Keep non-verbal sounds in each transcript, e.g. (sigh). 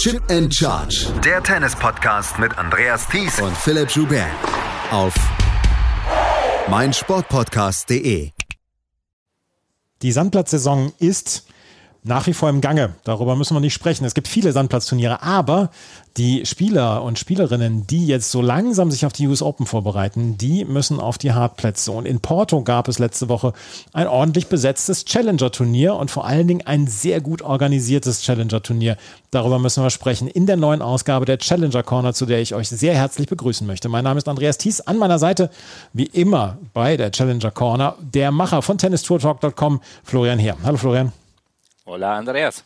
Chip and Charge. Der Tennis-Podcast mit Andreas Thies und Philipp Joubert. Auf meinsportpodcast.de. Die Sandplatzsaison ist nach wie vor im Gange. Darüber müssen wir nicht sprechen. Es gibt viele Sandplatzturniere, aber die Spieler und Spielerinnen, die jetzt so langsam sich auf die US Open vorbereiten, die müssen auf die Hartplätze. Und in Porto gab es letzte Woche ein ordentlich besetztes Challenger-Turnier und vor allen Dingen ein sehr gut organisiertes Challenger-Turnier. Darüber müssen wir sprechen in der neuen Ausgabe der Challenger Corner, zu der ich euch sehr herzlich begrüßen möchte. Mein Name ist Andreas Thies. An meiner Seite, wie immer bei der Challenger Corner, der Macher von tennistourtalk.com, Florian Heer. Hallo Florian. Hola Andreas.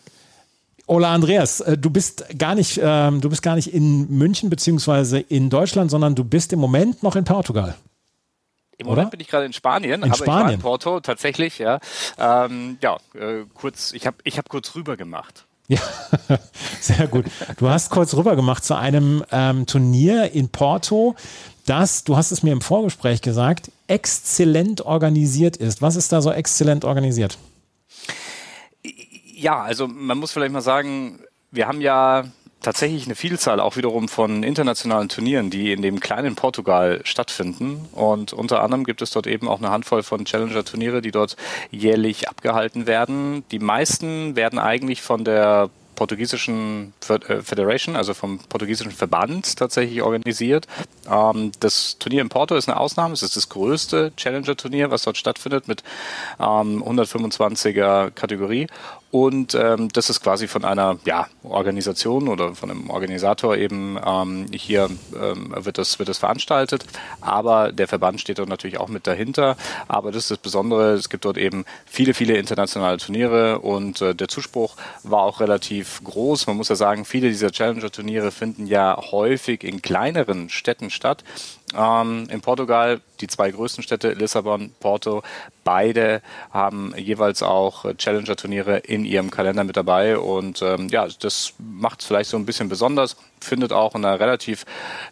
Hola Andreas, äh, du bist gar nicht, ähm, du bist gar nicht in München beziehungsweise in Deutschland, sondern du bist im Moment noch in Portugal. Im Moment Oder? bin ich gerade in Spanien, in aber Spanien. ich war in Porto tatsächlich, ja. Ähm, ja, äh, kurz, ich habe ich hab kurz rüber gemacht. Ja, (laughs) sehr gut. Du hast kurz rüber gemacht zu einem ähm, Turnier in Porto, das, du hast es mir im Vorgespräch gesagt, exzellent organisiert ist. Was ist da so exzellent organisiert? Ja, also man muss vielleicht mal sagen, wir haben ja tatsächlich eine Vielzahl auch wiederum von internationalen Turnieren, die in dem kleinen Portugal stattfinden. Und unter anderem gibt es dort eben auch eine Handvoll von Challenger-Turniere, die dort jährlich abgehalten werden. Die meisten werden eigentlich von der portugiesischen äh, Federation, also vom portugiesischen Verband tatsächlich organisiert. Ähm, das Turnier in Porto ist eine Ausnahme. Es ist das größte Challenger-Turnier, was dort stattfindet mit 125er ähm, Kategorie. Und ähm, das ist quasi von einer ja, Organisation oder von einem Organisator eben ähm, hier ähm, wird, das, wird das veranstaltet. Aber der Verband steht dort natürlich auch mit dahinter. Aber das ist das Besondere, es gibt dort eben viele, viele internationale Turniere und äh, der Zuspruch war auch relativ groß. Man muss ja sagen, viele dieser Challenger-Turniere finden ja häufig in kleineren Städten statt. Ähm, in Portugal die zwei größten Städte, Lissabon, Porto, beide haben jeweils auch Challenger-Turniere in ihrem Kalender mit dabei. Und ähm, ja, das macht es vielleicht so ein bisschen besonders. Findet auch in einer relativ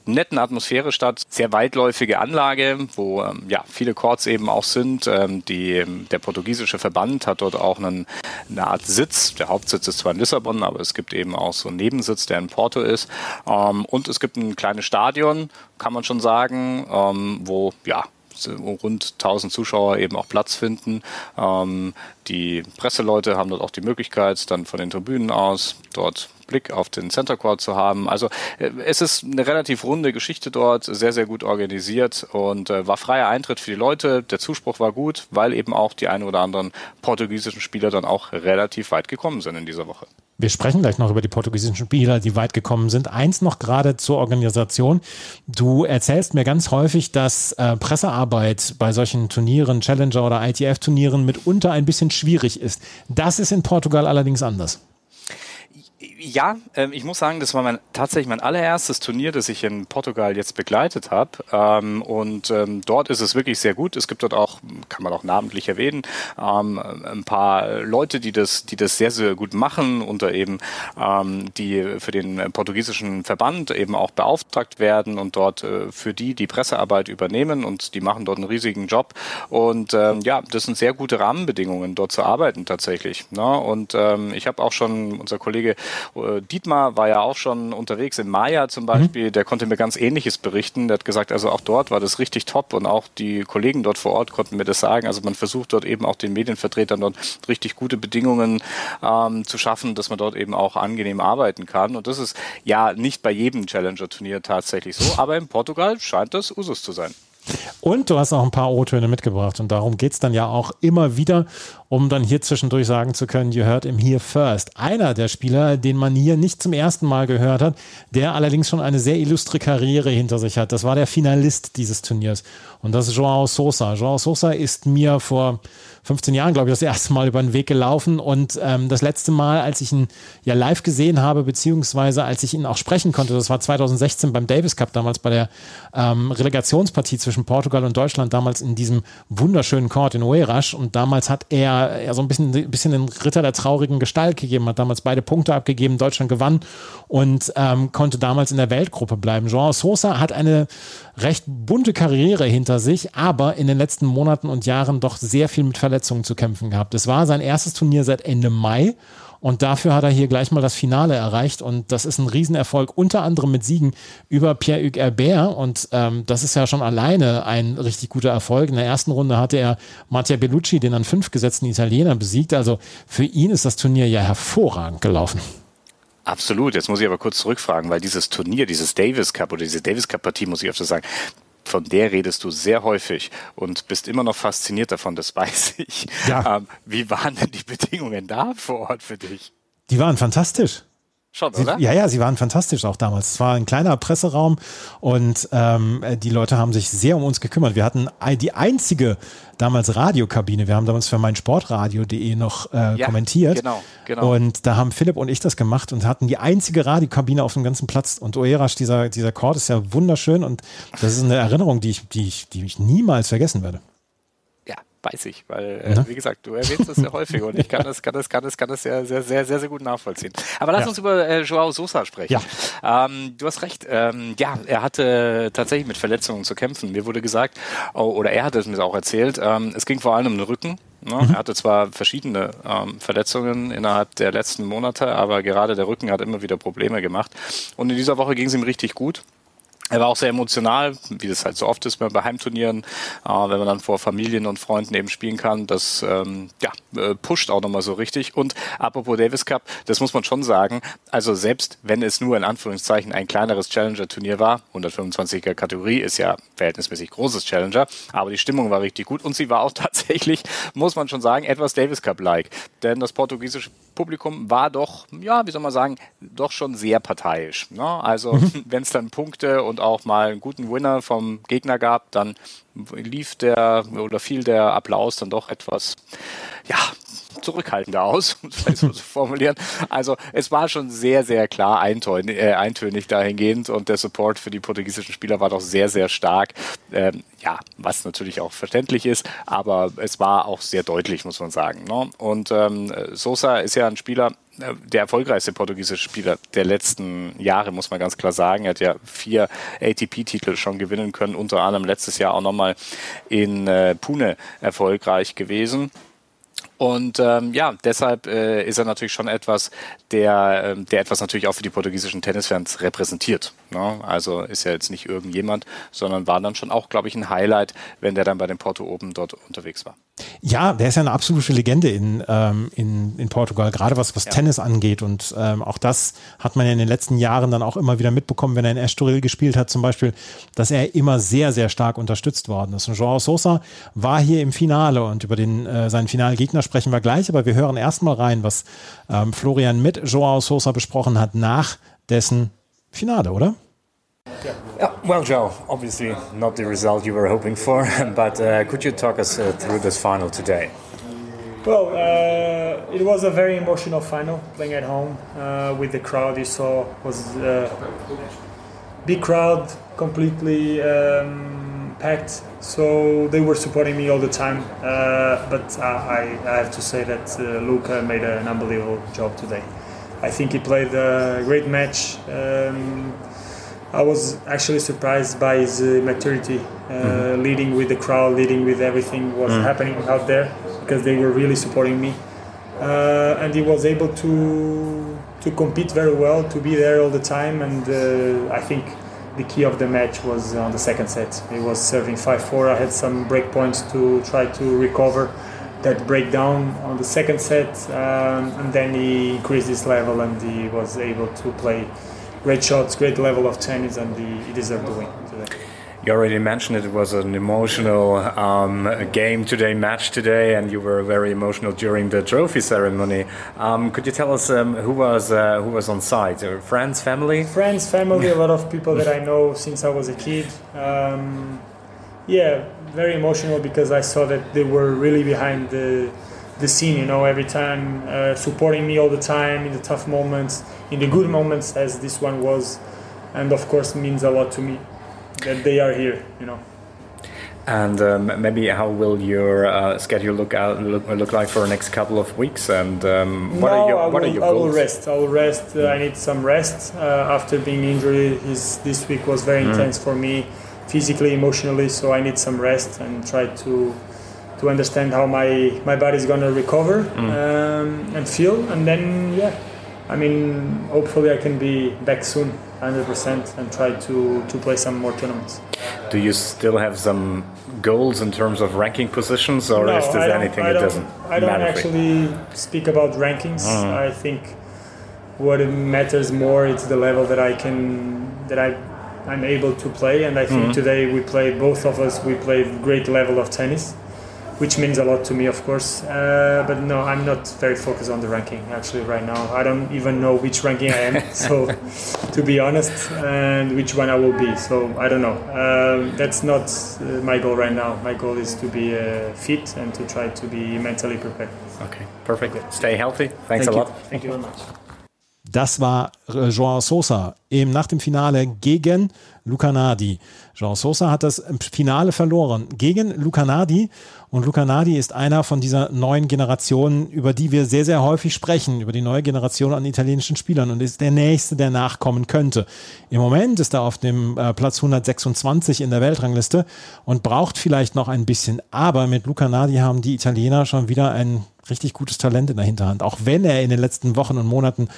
netten Atmosphäre statt. Sehr weitläufige Anlage, wo ähm, ja viele Courts eben auch sind. Ähm, die, der portugiesische Verband hat dort auch einen, eine Art Sitz. Der Hauptsitz ist zwar in Lissabon, aber es gibt eben auch so einen Nebensitz, der in Porto ist. Ähm, und es gibt ein kleines Stadion, kann man schon sagen, ähm, wo ja rund 1000 Zuschauer eben auch Platz finden. Ähm, die Presseleute haben dort auch die Möglichkeit, dann von den Tribünen aus dort Blick auf den Center Court zu haben. Also äh, es ist eine relativ runde Geschichte dort, sehr, sehr gut organisiert und äh, war freier Eintritt für die Leute. Der Zuspruch war gut, weil eben auch die ein oder anderen portugiesischen Spieler dann auch relativ weit gekommen sind in dieser Woche. Wir sprechen gleich noch über die portugiesischen Spieler, die weit gekommen sind. Eins noch gerade zur Organisation. Du erzählst mir ganz häufig, dass äh, Pressearbeit bei solchen Turnieren, Challenger oder ITF-Turnieren mitunter ein bisschen schwierig ist. Das ist in Portugal allerdings anders ja, ähm, ich muss sagen, das war mein, tatsächlich mein allererstes Turnier, das ich in Portugal jetzt begleitet habe. Ähm, und ähm, dort ist es wirklich sehr gut. Es gibt dort auch, kann man auch namentlich erwähnen, ähm, ein paar Leute, die das, die das sehr, sehr gut machen, unter eben ähm, die für den portugiesischen Verband eben auch beauftragt werden und dort äh, für die die Pressearbeit übernehmen und die machen dort einen riesigen Job. Und ähm, ja, das sind sehr gute Rahmenbedingungen, dort zu arbeiten tatsächlich. Ne? Und ich habe auch schon, unser Kollege Dietmar war ja auch schon unterwegs in Maya zum Beispiel, mhm. der konnte mir ganz Ähnliches berichten. Der hat gesagt, also auch dort war das richtig top und auch die Kollegen dort vor Ort konnten mir das sagen. Also man versucht dort eben auch den Medienvertretern dort richtig gute Bedingungen ähm, zu schaffen, dass man dort eben auch angenehm arbeiten kann. Und das ist ja nicht bei jedem Challenger-Turnier tatsächlich so, aber in Portugal scheint das Usus zu sein. Und du hast auch ein paar O-Töne mitgebracht und darum geht es dann ja auch immer wieder um dann hier zwischendurch sagen zu können, you heard him here first. Einer der Spieler, den man hier nicht zum ersten Mal gehört hat, der allerdings schon eine sehr illustre Karriere hinter sich hat. Das war der Finalist dieses Turniers. Und das ist Joao Sosa. Joao Sosa ist mir vor 15 Jahren, glaube ich, das erste Mal über den Weg gelaufen. Und ähm, das letzte Mal, als ich ihn ja live gesehen habe, beziehungsweise als ich ihn auch sprechen konnte, das war 2016 beim Davis Cup, damals bei der ähm, Relegationspartie zwischen Portugal und Deutschland, damals in diesem wunderschönen Court in Oeiras. Und damals hat er ja so ein bisschen, ein bisschen den Ritter der traurigen Gestalt gegeben, hat damals beide Punkte abgegeben, Deutschland gewann und ähm, konnte damals in der Weltgruppe bleiben. Joao Sosa hat eine recht bunte Karriere hinter sich, aber in den letzten Monaten und Jahren doch sehr viel mit Verletzungen zu kämpfen gehabt. Es war sein erstes Turnier seit Ende Mai Und dafür hat er hier gleich mal das Finale erreicht. Und das ist ein Riesenerfolg, unter anderem mit Siegen über Pierre-Hugues Herbert. Und ähm, das ist ja schon alleine ein richtig guter Erfolg. In der ersten Runde hatte er Mattia Bellucci, den an fünf gesetzten Italiener, besiegt. Also für ihn ist das Turnier ja hervorragend gelaufen. Absolut. Jetzt muss ich aber kurz zurückfragen, weil dieses Turnier, dieses Davis Cup oder diese Davis Cup Partie, muss ich öfter sagen, von der redest du sehr häufig und bist immer noch fasziniert davon, das weiß ich. Ja. Ähm, wie waren denn die Bedingungen da vor Ort für dich? Die waren fantastisch. Schon, sie, oder? Ja, ja, sie waren fantastisch auch damals. Es war ein kleiner Presseraum und ähm, die Leute haben sich sehr um uns gekümmert. Wir hatten die einzige damals Radiokabine. Wir haben damals für mein Sportradio.de noch äh, ja, kommentiert. Genau, genau. Und da haben Philipp und ich das gemacht und hatten die einzige Radiokabine auf dem ganzen Platz. Und Oerasch, dieser, dieser Chord ist ja wunderschön und das ist eine Erinnerung, die ich, die ich, die ich niemals vergessen werde weiß ich, weil, äh, wie gesagt, du erwähnst das sehr häufig und ich kann das, kann das, kann das, kann das sehr, sehr, sehr, sehr, sehr gut nachvollziehen. Aber lass ja. uns über äh, Joao Sosa sprechen. Ja. Ähm, du hast recht. Ähm, ja, er hatte tatsächlich mit Verletzungen zu kämpfen. Mir wurde gesagt, oh, oder er hat es mir auch erzählt, ähm, es ging vor allem um den Rücken. Ne? Mhm. Er hatte zwar verschiedene ähm, Verletzungen innerhalb der letzten Monate, aber gerade der Rücken hat immer wieder Probleme gemacht. Und in dieser Woche ging es ihm richtig gut. Er war auch sehr emotional, wie das halt so oft ist bei Heimturnieren, äh, wenn man dann vor Familien und Freunden eben spielen kann. Das ähm, ja, äh, pusht auch nochmal so richtig. Und apropos Davis Cup, das muss man schon sagen. Also selbst wenn es nur in Anführungszeichen ein kleineres Challenger-Turnier war, 125er Kategorie ist ja verhältnismäßig großes Challenger, aber die Stimmung war richtig gut und sie war auch (laughs) tatsächlich, muss man schon sagen, etwas Davis Cup-like. Denn das portugiesische Publikum war doch, ja, wie soll man sagen, doch schon sehr parteiisch. Ne? Also mhm. (laughs) wenn es dann Punkte und auch mal einen guten Winner vom Gegner gab, dann lief der oder fiel der Applaus dann doch etwas, ja, zurückhaltender aus, (laughs) um es so zu formulieren. Also es war schon sehr, sehr klar eintönig, äh, eintönig dahingehend und der Support für die portugiesischen Spieler war doch sehr, sehr stark. Ähm, ja, was natürlich auch verständlich ist, aber es war auch sehr deutlich, muss man sagen. Ne? Und ähm, Sosa ist ja ein Spieler, der erfolgreichste portugiesische Spieler der letzten Jahre, muss man ganz klar sagen. Er hat ja vier ATP-Titel schon gewinnen können, unter anderem letztes Jahr auch nochmal in äh, Pune erfolgreich gewesen. Und ähm, ja, deshalb äh, ist er natürlich schon etwas, der, äh, der etwas natürlich auch für die portugiesischen Tennisfans repräsentiert. Ne? Also ist ja jetzt nicht irgendjemand, sondern war dann schon auch, glaube ich, ein Highlight, wenn der dann bei den Porto Open dort unterwegs war. Ja, der ist ja eine absolute Legende in, ähm, in, in Portugal, gerade was, was ja. Tennis angeht. Und ähm, auch das hat man ja in den letzten Jahren dann auch immer wieder mitbekommen, wenn er in Estoril gespielt hat, zum Beispiel, dass er immer sehr, sehr stark unterstützt worden ist. Und Joao Sosa war hier im Finale und über den, äh, seinen Finalgegner sprechen wir gleich, aber wir hören erstmal rein, was ähm, Florian mit Joao Sosa besprochen hat nach dessen Finale, oder? Yeah. Well, Joe, obviously not the result you were hoping for, (laughs) but uh, could you talk us uh, through this final today? Well, uh, it was a very emotional final playing at home uh, with the crowd. You saw was a big crowd, completely um, packed. So they were supporting me all the time. Uh, but I, I, have to say that uh, Luca made an unbelievable job today. I think he played a great match. Um, I was actually surprised by his uh, maturity, uh, mm-hmm. leading with the crowd, leading with everything was mm. happening out there because they were really supporting me, uh, and he was able to to compete very well, to be there all the time, and uh, I think the key of the match was on the second set. He was serving 5-4. I had some break points to try to recover that breakdown on the second set, um, and then he increased his level and he was able to play great shots, great level of tennis, and he, he deserved the win today. You already mentioned it, it was an emotional um, game today, match today, and you were very emotional during the trophy ceremony. Um, could you tell us um, who was uh, who was on site? Uh, friends, family? Friends, family, a lot of people that I (laughs) know since I was a kid. Um, yeah, very emotional because I saw that they were really behind the the scene. You know, every time uh, supporting me all the time in the tough moments, in the good moments, as this one was, and of course means a lot to me that they are here. You know. And um, maybe how will your uh, schedule look out look, look, like for the next couple of weeks? And um, what no, are your I what will, are your I will rest. I will rest. Uh, I need some rest uh, after being injured. His, this week was very mm. intense for me, physically, emotionally. So I need some rest and try to to understand how my my body is gonna recover mm. um, and feel, and then yeah, I mean, hopefully I can be back soon, 100%, and try to to play some more tournaments. Do you still have some goals in terms of ranking positions, or no, is there anything that doesn't I don't actually speak about rankings. Mm. I think what matters more is the level that I can that I I'm able to play, and I think mm. today we play both of us. We play great level of tennis which means a lot to me, of course. Uh, but no, I'm not very focused on the ranking actually right now. I don't even know which ranking I am, (laughs) so to be honest, and which one I will be. So I don't know. Um, that's not uh, my goal right now. My goal is to be uh, fit and to try to be mentally prepared. Okay, perfect. Okay. Stay healthy. Thanks Thank a you. lot. Thank you very much. Das war äh, Joao Sosa eben nach dem Finale gegen Luca Nadi. Joao Sosa hat das Finale verloren gegen Luca Nadi und Luca Nadi ist einer von dieser neuen Generation, über die wir sehr, sehr häufig sprechen, über die neue Generation an italienischen Spielern und ist der nächste, der nachkommen könnte. Im Moment ist er auf dem äh, Platz 126 in der Weltrangliste und braucht vielleicht noch ein bisschen, aber mit Luca Nadi haben die Italiener schon wieder ein richtig gutes Talent in der Hinterhand, auch wenn er in den letzten Wochen und Monaten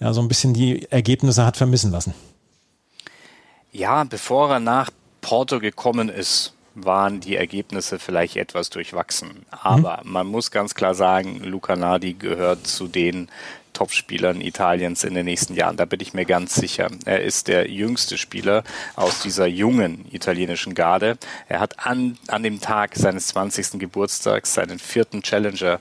ja so ein bisschen die Ergebnisse hat vermissen lassen. Ja, bevor er nach Porto gekommen ist, waren die Ergebnisse vielleicht etwas durchwachsen. Aber mhm. man muss ganz klar sagen, Luca Nardi gehört zu den Topspielern Italiens in den nächsten Jahren. Da bin ich mir ganz sicher. Er ist der jüngste Spieler aus dieser jungen italienischen Garde. Er hat an, an dem Tag seines 20. Geburtstags seinen vierten Challenger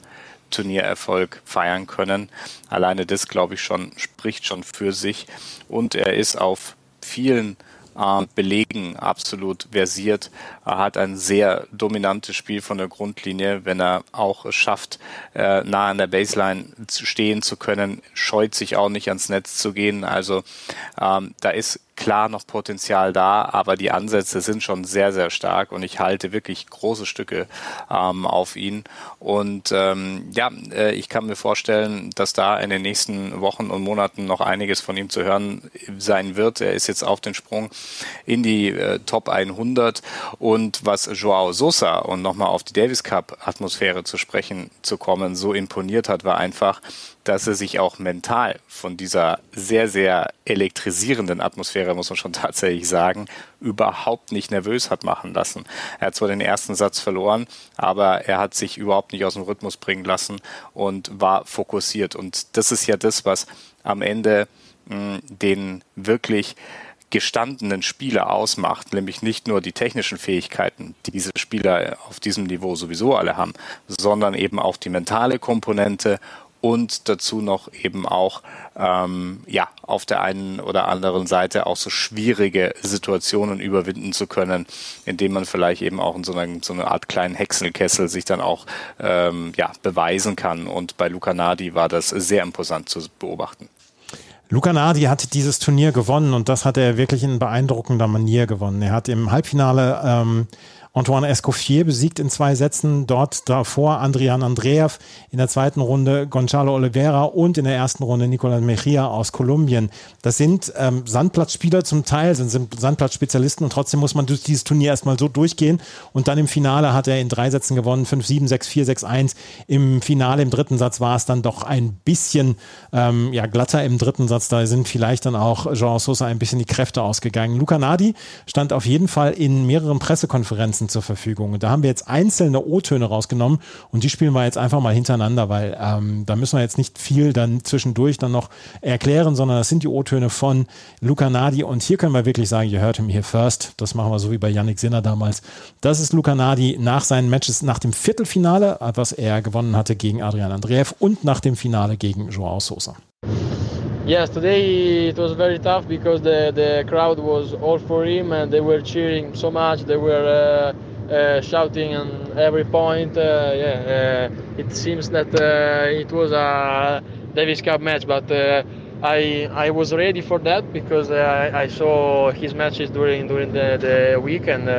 Turniererfolg feiern können. Alleine das, glaube ich, schon spricht schon für sich. Und er ist auf vielen äh, Belegen absolut versiert. Er hat ein sehr dominantes Spiel von der Grundlinie. Wenn er auch es schafft, äh, nah an der Baseline zu stehen zu können, scheut sich auch nicht ans Netz zu gehen. Also ähm, da ist klar noch Potenzial da, aber die Ansätze sind schon sehr, sehr stark und ich halte wirklich große Stücke ähm, auf ihn. Und ähm, ja, äh, ich kann mir vorstellen, dass da in den nächsten Wochen und Monaten noch einiges von ihm zu hören sein wird. Er ist jetzt auf den Sprung in die äh, Top 100 und was Joao Sosa und nochmal auf die Davis Cup Atmosphäre zu sprechen zu kommen, so imponiert hat, war einfach, dass er sich auch mental von dieser sehr, sehr elektrisierenden Atmosphäre, muss man schon (laughs) tatsächlich sagen, überhaupt nicht nervös hat machen lassen. Er hat zwar den ersten Satz verloren, aber er hat sich überhaupt nicht aus dem Rhythmus bringen lassen und war fokussiert. Und das ist ja das, was am Ende mh, den wirklich gestandenen Spieler ausmacht, nämlich nicht nur die technischen Fähigkeiten, die diese Spieler auf diesem Niveau sowieso alle haben, sondern eben auch die mentale Komponente und dazu noch eben auch ähm, ja auf der einen oder anderen Seite auch so schwierige Situationen überwinden zu können, indem man vielleicht eben auch in so einer so eine Art kleinen Häckselkessel sich dann auch ähm, ja beweisen kann. Und bei Luca Nardi war das sehr imposant zu beobachten. Luca Nardi hat dieses Turnier gewonnen und das hat er wirklich in beeindruckender Manier gewonnen. Er hat im Halbfinale ähm, Antoine Escoffier besiegt in zwei Sätzen. Dort davor Andrian Andreev in der zweiten Runde Gonzalo Oliveira und in der ersten Runde Nicolas Mejia aus Kolumbien. Das sind ähm, Sandplatzspieler zum Teil, sind, sind Sandplatzspezialisten und trotzdem muss man durch dieses Turnier erstmal so durchgehen. Und dann im Finale hat er in drei Sätzen gewonnen, 5-7, 6-4, 6-1. Im Finale, im dritten Satz war es dann doch ein bisschen ähm, ja, glatter im dritten Satz. Da sind vielleicht dann auch Jean Sosa ein bisschen die Kräfte ausgegangen. Luca Nadi stand auf jeden Fall in mehreren Pressekonferenzen Frequenzen zur Verfügung. Und da haben wir jetzt einzelne O-Töne rausgenommen und die spielen wir jetzt einfach mal hintereinander, weil ähm, da müssen wir jetzt nicht viel dann zwischendurch dann noch erklären, sondern das sind die O-Töne von Luca Nadi und hier können wir wirklich sagen, ihr hört him here first. Das machen wir so wie bei Yannick Sinner damals. Das ist Luca Nadi nach seinen Matches, nach dem Viertelfinale, was er gewonnen hatte gegen Adrian Andreev und nach dem Finale gegen Joao Sosa. Yes, today it was very tough because the, the crowd was all for him and they were cheering so much. They were uh, uh, shouting on every point. Uh, yeah, uh, it seems that uh, it was a Davis Cup match, but uh, I I was ready for that because I, I saw his matches during during the, the week and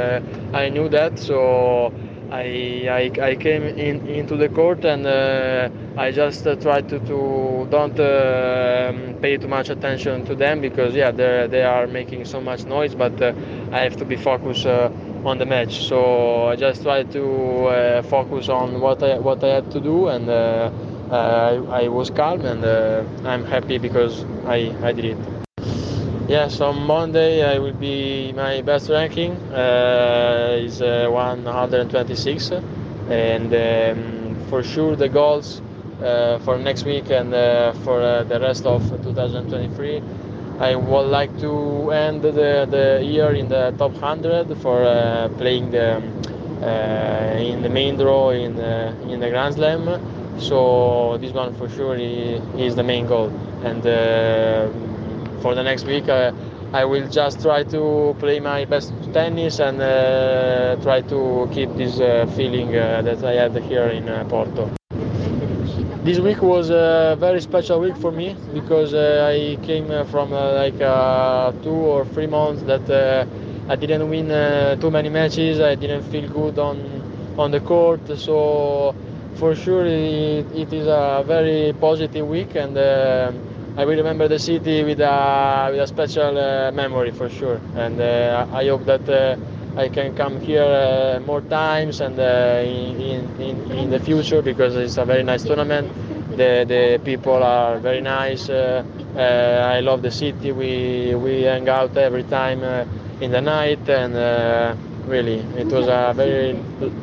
I knew that so. I, I, I came in into the court and uh, I just uh, tried to, to don't uh, pay too much attention to them because yeah they they are making so much noise but uh, I have to be focused uh, on the match. So I just tried to uh, focus on what I what I had to do, and I, I, was calm, and I'm happy because I I did it. Yes, on Monday I will be my best ranking uh, is 126, and um, for sure the goals for next week and for the rest of 2023 I would like to end the, the year in the top 100 for uh, playing the, uh, in the main draw in the, in the Grand Slam. So this one for sure is the main goal. And uh, for the next week, uh, I will just try to play my best tennis and uh, try to keep this uh, feeling that I had here in Porto. This week was a very special week for me because uh, I came uh, from uh, like uh, two or three months that uh, I didn't win uh, too many matches. I didn't feel good on on the court. So for sure it, it is a very positive week, and I will remember the city with a with a special memory for sure. And I hope that. I can come here uh, more times and uh, in, in, in, the future because it's a very nice tournament. The, the people are very nice. Uh, uh I love the city. We, we hang out every time uh, in the night and uh, really it was a very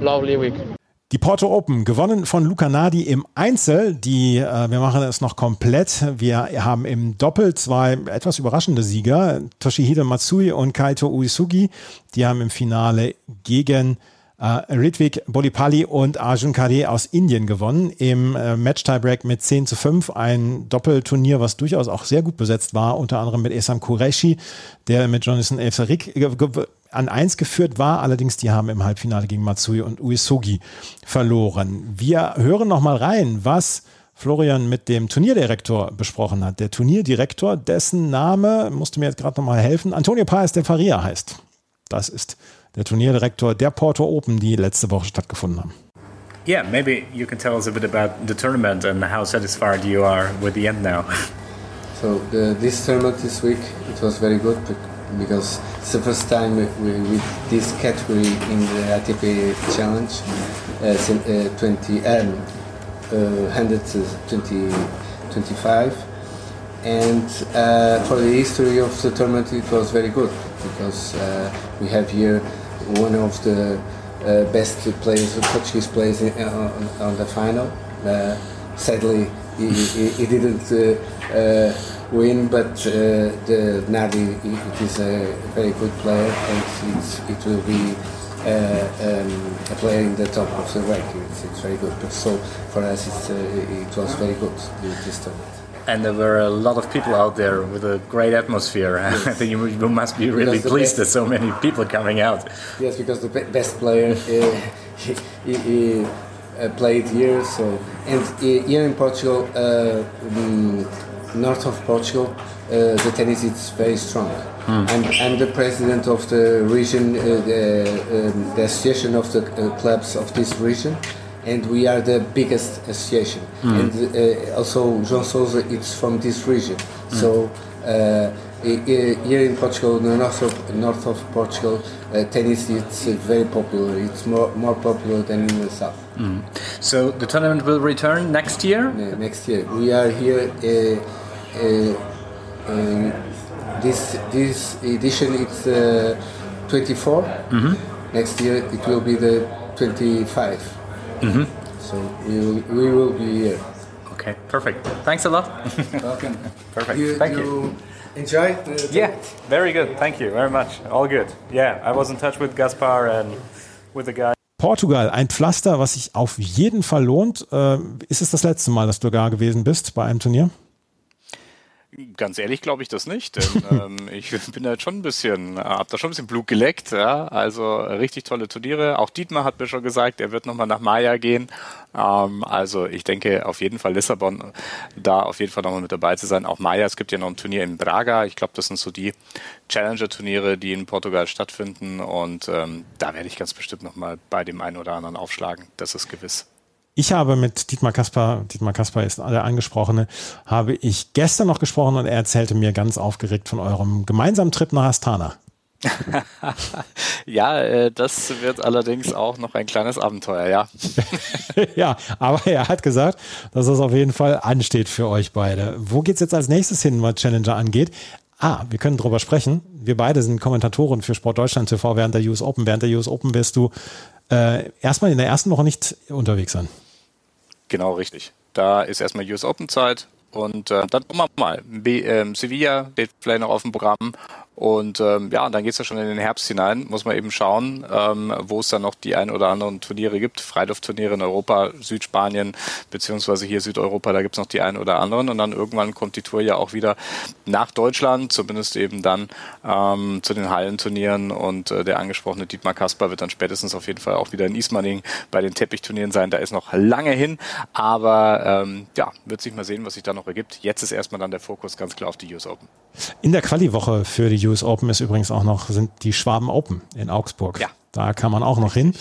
lovely week. Die Porto Open, gewonnen von Luca Nadi im Einzel. Die, äh, wir machen es noch komplett. Wir haben im Doppel zwei etwas überraschende Sieger, Toshihide Matsui und Kaito Uesugi. Die haben im Finale gegen äh, Ritwik Bolipali und Arjun Kade aus Indien gewonnen. Im äh, Match-Tiebreak mit 10 zu 5. Ein Doppelturnier, was durchaus auch sehr gut besetzt war, unter anderem mit Esam Qureshi, der mit Jonathan Elferik an 1 geführt war. Allerdings, die haben im Halbfinale gegen Matsui und Uesugi verloren. Wir hören noch mal rein, was Florian mit dem Turnierdirektor besprochen hat. Der Turnierdirektor, dessen Name, musste mir jetzt gerade noch mal helfen, Antonio Paes de Faria heißt. Das ist der Turnierdirektor der Porto Open, die letzte Woche stattgefunden haben. Yeah, maybe you can tell us a bit about the tournament and how satisfied you are with the end now. So the, this tournament this week, it was very good because it's the first time with this category in the ATP Challenge, uh, uh, 20, um, uh, 120, 25. And uh, for the history of the tournament, it was very good because uh, we have here one of the uh, best players, Portuguese players in, on, on, the final. sadly, he, he, he didn't win, but uh, the Nadi it is a very good player and it will be uh, um, a player in the top of the ranking. It's, it's very good. But so for us, uh, it was very good this tournament. And there were a lot of people out there with a great atmosphere. Yes. (laughs) I think you, you, must be really pleased that so many people coming out. Yes, because the best player uh, (laughs) he, he, he uh, played here. So and uh, here in Portugal. Um, north of Portugal, uh, the tennis is very strong. Mm. I'm, I'm, the president of the region, uh, the, um, the, association of the uh, clubs of this region, and we are the biggest association. Mm. And uh, also, João Sousa is from this region. Mm. So uh, here in Portugal, the north of, north of Portugal, uh, tennis is very popular. It's more more popular than in the south. Mm. So the tournament will return next year. Next year, we are here. Uh, uh, uh this this edition it's uh, 24. Mm -hmm. Next year it will be the 25. Mm -hmm. So we will, we will be here. Okay, perfect. Thanks a lot. Welcome. (laughs) perfect. You, Thank you. you enjoy? yeah, very good. Thank you very much. All good. Yeah, I was in touch with Gaspar and with the guy. Portugal, ein Pflaster, was sich auf jeden Fall lohnt. Äh, ist es das letzte Mal, dass du da gewesen bist bei einem Turnier? Ganz ehrlich glaube ich das nicht, denn (laughs) ähm, ich bin da schon ein bisschen, habe da schon ein bisschen Blut geleckt, ja, also richtig tolle Turniere. Auch Dietmar hat mir schon gesagt, er wird nochmal nach Maya gehen. Ähm, also ich denke auf jeden Fall Lissabon, da auf jeden Fall nochmal mit dabei zu sein. Auch Maya, es gibt ja noch ein Turnier in Braga. Ich glaube, das sind so die Challenger-Turniere, die in Portugal stattfinden und ähm, da werde ich ganz bestimmt nochmal bei dem einen oder anderen aufschlagen. Das ist gewiss. Ich habe mit Dietmar Kasper, Dietmar Kasper ist der Angesprochene, habe ich gestern noch gesprochen und er erzählte mir ganz aufgeregt von eurem gemeinsamen Trip nach Astana. (laughs) ja, äh, das wird allerdings auch noch ein kleines Abenteuer, ja. (laughs) ja, aber er hat gesagt, dass das auf jeden Fall ansteht für euch beide. Wo geht es jetzt als nächstes hin, was Challenger angeht? Ah, wir können drüber sprechen. Wir beide sind Kommentatoren für Sport Deutschland TV während der US Open. Während der US Open wirst du äh, erstmal in der ersten Woche nicht unterwegs sein. Genau, richtig. Da ist erstmal US Open Zeit und äh, dann gucken wir mal. B, äh, Sevilla steht vielleicht noch auf dem Programm und ähm, ja, dann geht es ja schon in den Herbst hinein. Muss man eben schauen, ähm, wo es dann noch die ein oder anderen Turniere gibt. Freiluftturniere in Europa, Südspanien, beziehungsweise hier Südeuropa, da gibt es noch die ein oder anderen. Und dann irgendwann kommt die Tour ja auch wieder nach Deutschland, zumindest eben dann ähm, zu den Hallenturnieren. Und äh, der angesprochene Dietmar Kasper wird dann spätestens auf jeden Fall auch wieder in Ismaning bei den Teppichturnieren sein. Da ist noch lange hin, aber ähm, ja, wird sich mal sehen, was sich da noch ergibt. Jetzt ist erstmal dann der Fokus ganz klar auf die US Open. In der Quali-Woche für die US Open ist übrigens auch noch, sind die Schwaben Open in Augsburg. Ja. Da kann man auch noch hin.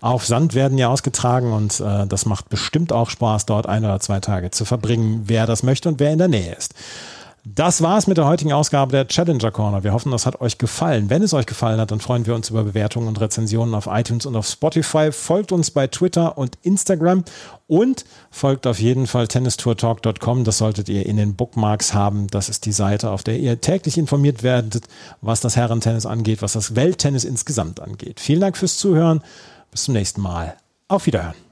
Auf Sand werden ja ausgetragen und äh, das macht bestimmt auch Spaß, dort ein oder zwei Tage zu verbringen, wer das möchte und wer in der Nähe ist. Das war's mit der heutigen Ausgabe der Challenger Corner. Wir hoffen, das hat euch gefallen. Wenn es euch gefallen hat, dann freuen wir uns über Bewertungen und Rezensionen auf iTunes und auf Spotify. Folgt uns bei Twitter und Instagram und folgt auf jeden Fall tennistourtalk.com. Das solltet ihr in den Bookmarks haben. Das ist die Seite, auf der ihr täglich informiert werdet, was das Herrentennis angeht, was das Welttennis insgesamt angeht. Vielen Dank fürs Zuhören. Bis zum nächsten Mal. Auf Wiederhören.